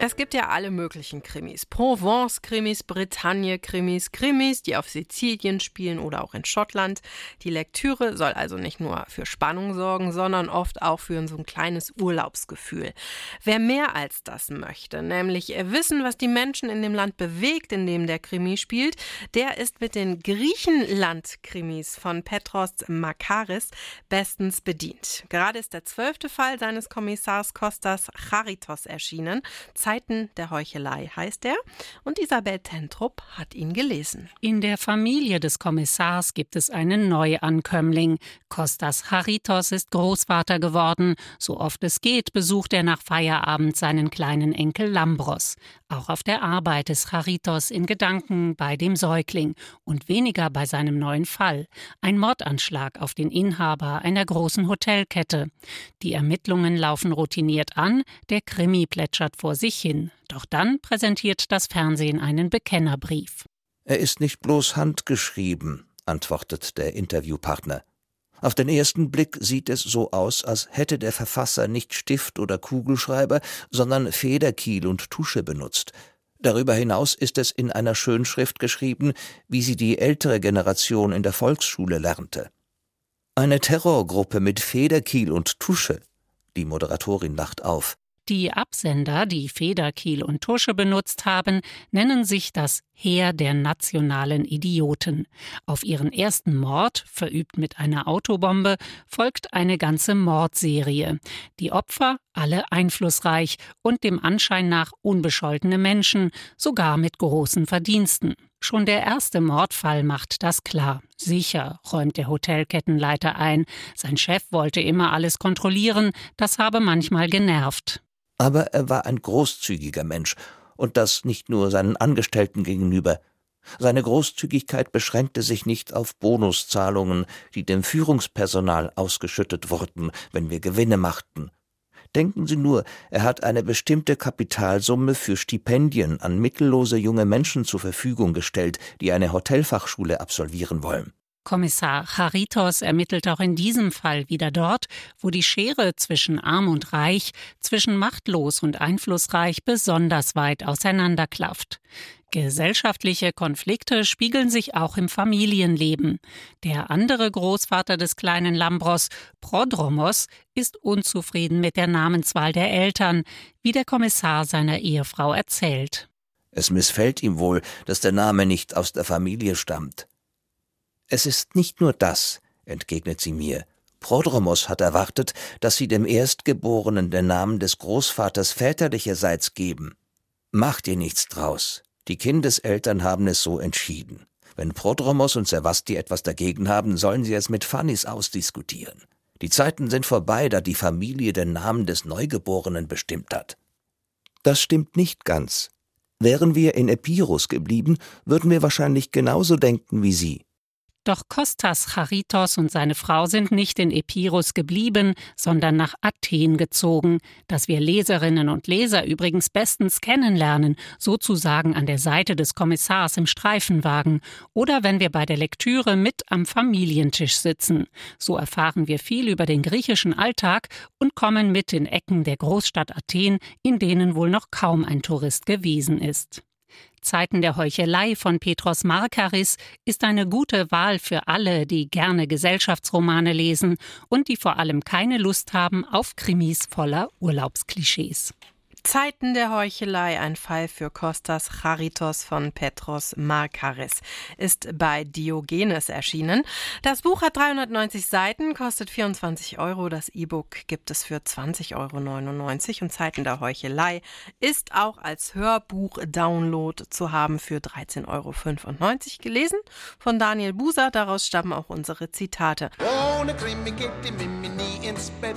Es gibt ja alle möglichen Krimis. Provence-Krimis, Bretagne-Krimis, Krimis, die auf Sizilien spielen oder auch in Schottland. Die Lektüre soll also nicht nur für Spannung sorgen, sondern oft auch für so ein kleines Urlaubsgefühl. Wer mehr als das möchte, nämlich wissen, was die Menschen in dem Land bewegt, in dem der Krimi spielt, der ist mit den Griechenland-Krimis von Petros Makaris bestens bedient. Gerade ist der zwölfte Fall seines Kommissars Kostas Charitos erschienen. Zeiten der Heuchelei heißt er, und Isabel Tentrup hat ihn gelesen. In der Familie des Kommissars gibt es einen Neuankömmling. Kostas Charitos ist Großvater geworden. So oft es geht, besucht er nach Feierabend seinen kleinen Enkel Lambros. Auch auf der Arbeit ist Charitos in Gedanken bei dem Säugling und weniger bei seinem neuen Fall. Ein Mordanschlag auf den Inhaber einer großen Hotelkette. Die Ermittlungen laufen routiniert an, der Krimi plätschert vor sich hin. Doch dann präsentiert das Fernsehen einen Bekennerbrief. Er ist nicht bloß handgeschrieben, antwortet der Interviewpartner. Auf den ersten Blick sieht es so aus, als hätte der Verfasser nicht Stift oder Kugelschreiber, sondern Federkiel und Tusche benutzt. Darüber hinaus ist es in einer Schönschrift geschrieben, wie sie die ältere Generation in der Volksschule lernte. Eine Terrorgruppe mit Federkiel und Tusche. Die Moderatorin lacht auf. Die Absender, die Federkiel und Tusche benutzt haben, nennen sich das Heer der nationalen Idioten. Auf ihren ersten Mord, verübt mit einer Autobombe, folgt eine ganze Mordserie. Die Opfer alle einflussreich und dem Anschein nach unbescholtene Menschen, sogar mit großen Verdiensten. Schon der erste Mordfall macht das klar. Sicher, räumt der Hotelkettenleiter ein. Sein Chef wollte immer alles kontrollieren, das habe manchmal genervt. Aber er war ein großzügiger Mensch, und das nicht nur seinen Angestellten gegenüber. Seine Großzügigkeit beschränkte sich nicht auf Bonuszahlungen, die dem Führungspersonal ausgeschüttet wurden, wenn wir Gewinne machten. Denken Sie nur, er hat eine bestimmte Kapitalsumme für Stipendien an mittellose junge Menschen zur Verfügung gestellt, die eine Hotelfachschule absolvieren wollen. Kommissar Charitos ermittelt auch in diesem Fall wieder dort, wo die Schere zwischen arm und reich, zwischen machtlos und einflussreich besonders weit auseinanderklafft. Gesellschaftliche Konflikte spiegeln sich auch im Familienleben. Der andere Großvater des kleinen Lambros, Prodromos, ist unzufrieden mit der Namenswahl der Eltern, wie der Kommissar seiner Ehefrau erzählt. Es missfällt ihm wohl, dass der Name nicht aus der Familie stammt. Es ist nicht nur das, entgegnet sie mir. Prodromos hat erwartet, dass sie dem Erstgeborenen den Namen des Großvaters väterlicherseits geben. Macht ihr nichts draus. Die Kindeseltern haben es so entschieden. Wenn Prodromos und Sevasti etwas dagegen haben, sollen sie es mit Fannis ausdiskutieren. Die Zeiten sind vorbei, da die Familie den Namen des Neugeborenen bestimmt hat. Das stimmt nicht ganz. Wären wir in Epirus geblieben, würden wir wahrscheinlich genauso denken wie Sie. Doch Kostas Charitos und seine Frau sind nicht in Epirus geblieben, sondern nach Athen gezogen, das wir Leserinnen und Leser übrigens bestens kennenlernen, sozusagen an der Seite des Kommissars im Streifenwagen oder wenn wir bei der Lektüre mit am Familientisch sitzen. So erfahren wir viel über den griechischen Alltag und kommen mit in Ecken der Großstadt Athen, in denen wohl noch kaum ein Tourist gewesen ist. Zeiten der Heuchelei von Petros Markaris ist eine gute Wahl für alle, die gerne Gesellschaftsromane lesen und die vor allem keine Lust haben auf Krimis voller Urlaubsklischees. Zeiten der Heuchelei, ein Fall für Kostas Charitos von Petros Markaris, ist bei Diogenes erschienen. Das Buch hat 390 Seiten, kostet 24 Euro. Das E-Book gibt es für 20,99 Euro. Und Zeiten der Heuchelei ist auch als Hörbuch-Download zu haben für 13,95 Euro gelesen. Von Daniel Buser, daraus stammen auch unsere Zitate. Ohne Krimi geht die Mimi nie ins Bett.